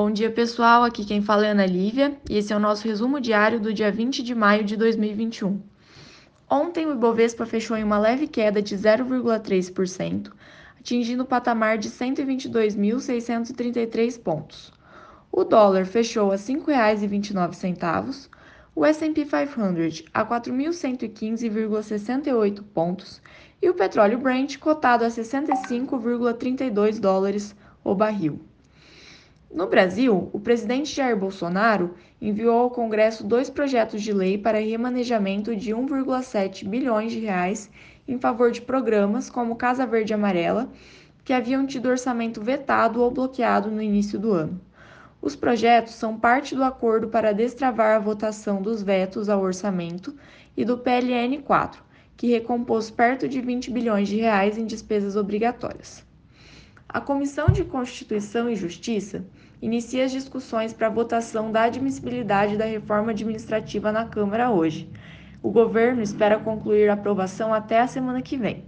Bom dia, pessoal. Aqui quem fala é Ana Lívia e esse é o nosso resumo diário do dia 20 de maio de 2021. Ontem, o Ibovespa fechou em uma leve queda de 0,3%, atingindo o patamar de 122.633 pontos. O dólar fechou a R$ 5,29, o S&P 500 a 4.115,68 pontos e o petróleo Brent cotado a 65,32 dólares o barril. No Brasil, o presidente Jair Bolsonaro enviou ao Congresso dois projetos de lei para remanejamento de 1,7 bilhões de reais em favor de programas como Casa Verde Amarela, que haviam tido orçamento vetado ou bloqueado no início do ano. Os projetos são parte do acordo para destravar a votação dos vetos ao orçamento e do PLN 4, que recompôs perto de 20 bilhões de reais em despesas obrigatórias. A Comissão de Constituição e Justiça inicia as discussões para a votação da admissibilidade da reforma administrativa na Câmara hoje. O governo espera concluir a aprovação até a semana que vem.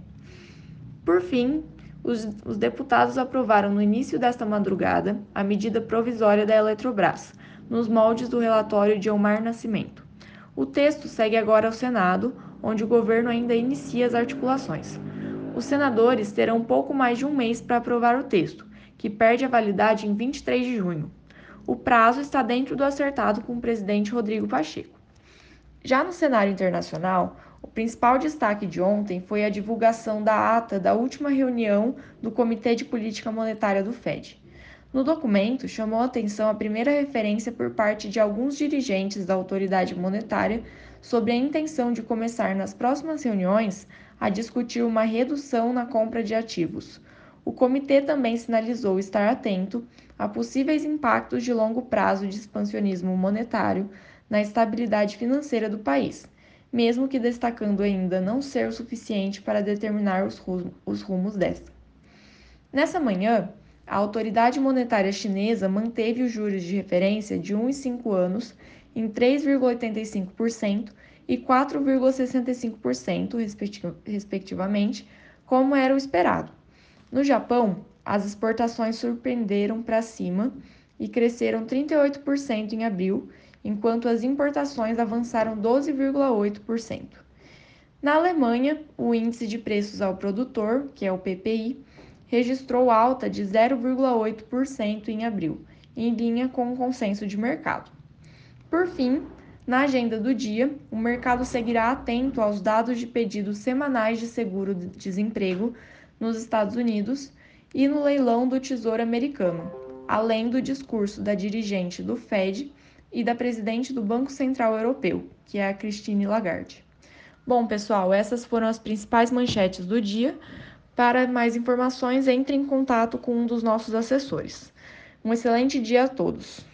Por fim, os, os, deputados aprovaram no início desta madrugada a medida provisória da Eletrobras, nos moldes do relatório de Omar Nascimento. O texto segue agora ao Senado, onde o governo ainda inicia as articulações. Os senadores terão pouco mais de um mês para aprovar o texto, que perde a validade em 23 de junho. O prazo está dentro do acertado com o presidente Rodrigo Pacheco. Já no cenário internacional, o principal destaque de ontem foi a divulgação da ata da última reunião do Comitê de Política Monetária do Fed. No documento, chamou atenção a primeira referência por parte de alguns dirigentes da autoridade monetária sobre a intenção de começar nas próximas reuniões a discutir uma redução na compra de ativos. O comitê também sinalizou estar atento a possíveis impactos de longo prazo de expansionismo monetário na estabilidade financeira do país, mesmo que destacando ainda não ser o suficiente para determinar os, os rumos desta. Nessa manhã, a autoridade monetária chinesa manteve os juros de referência de 1 e 5 anos em 3,85% e 4,65%, respectivamente, como era o esperado. No Japão, as exportações surpreenderam para cima e cresceram 38% em abril, enquanto as importações avançaram 12,8%. Na Alemanha, o índice de preços ao produtor, que é o PPI, registrou alta de 0,8% em abril, em linha com o consenso de mercado. Por fim, na agenda do dia, o mercado seguirá atento aos dados de pedidos semanais de seguro-desemprego nos Estados Unidos e no leilão do Tesouro Americano, além do discurso da dirigente do Fed e da presidente do Banco Central Europeu, que é a Christine Lagarde. Bom, pessoal, essas foram as principais manchetes do dia. Para mais informações, entre em contato com um dos nossos assessores. Um excelente dia a todos!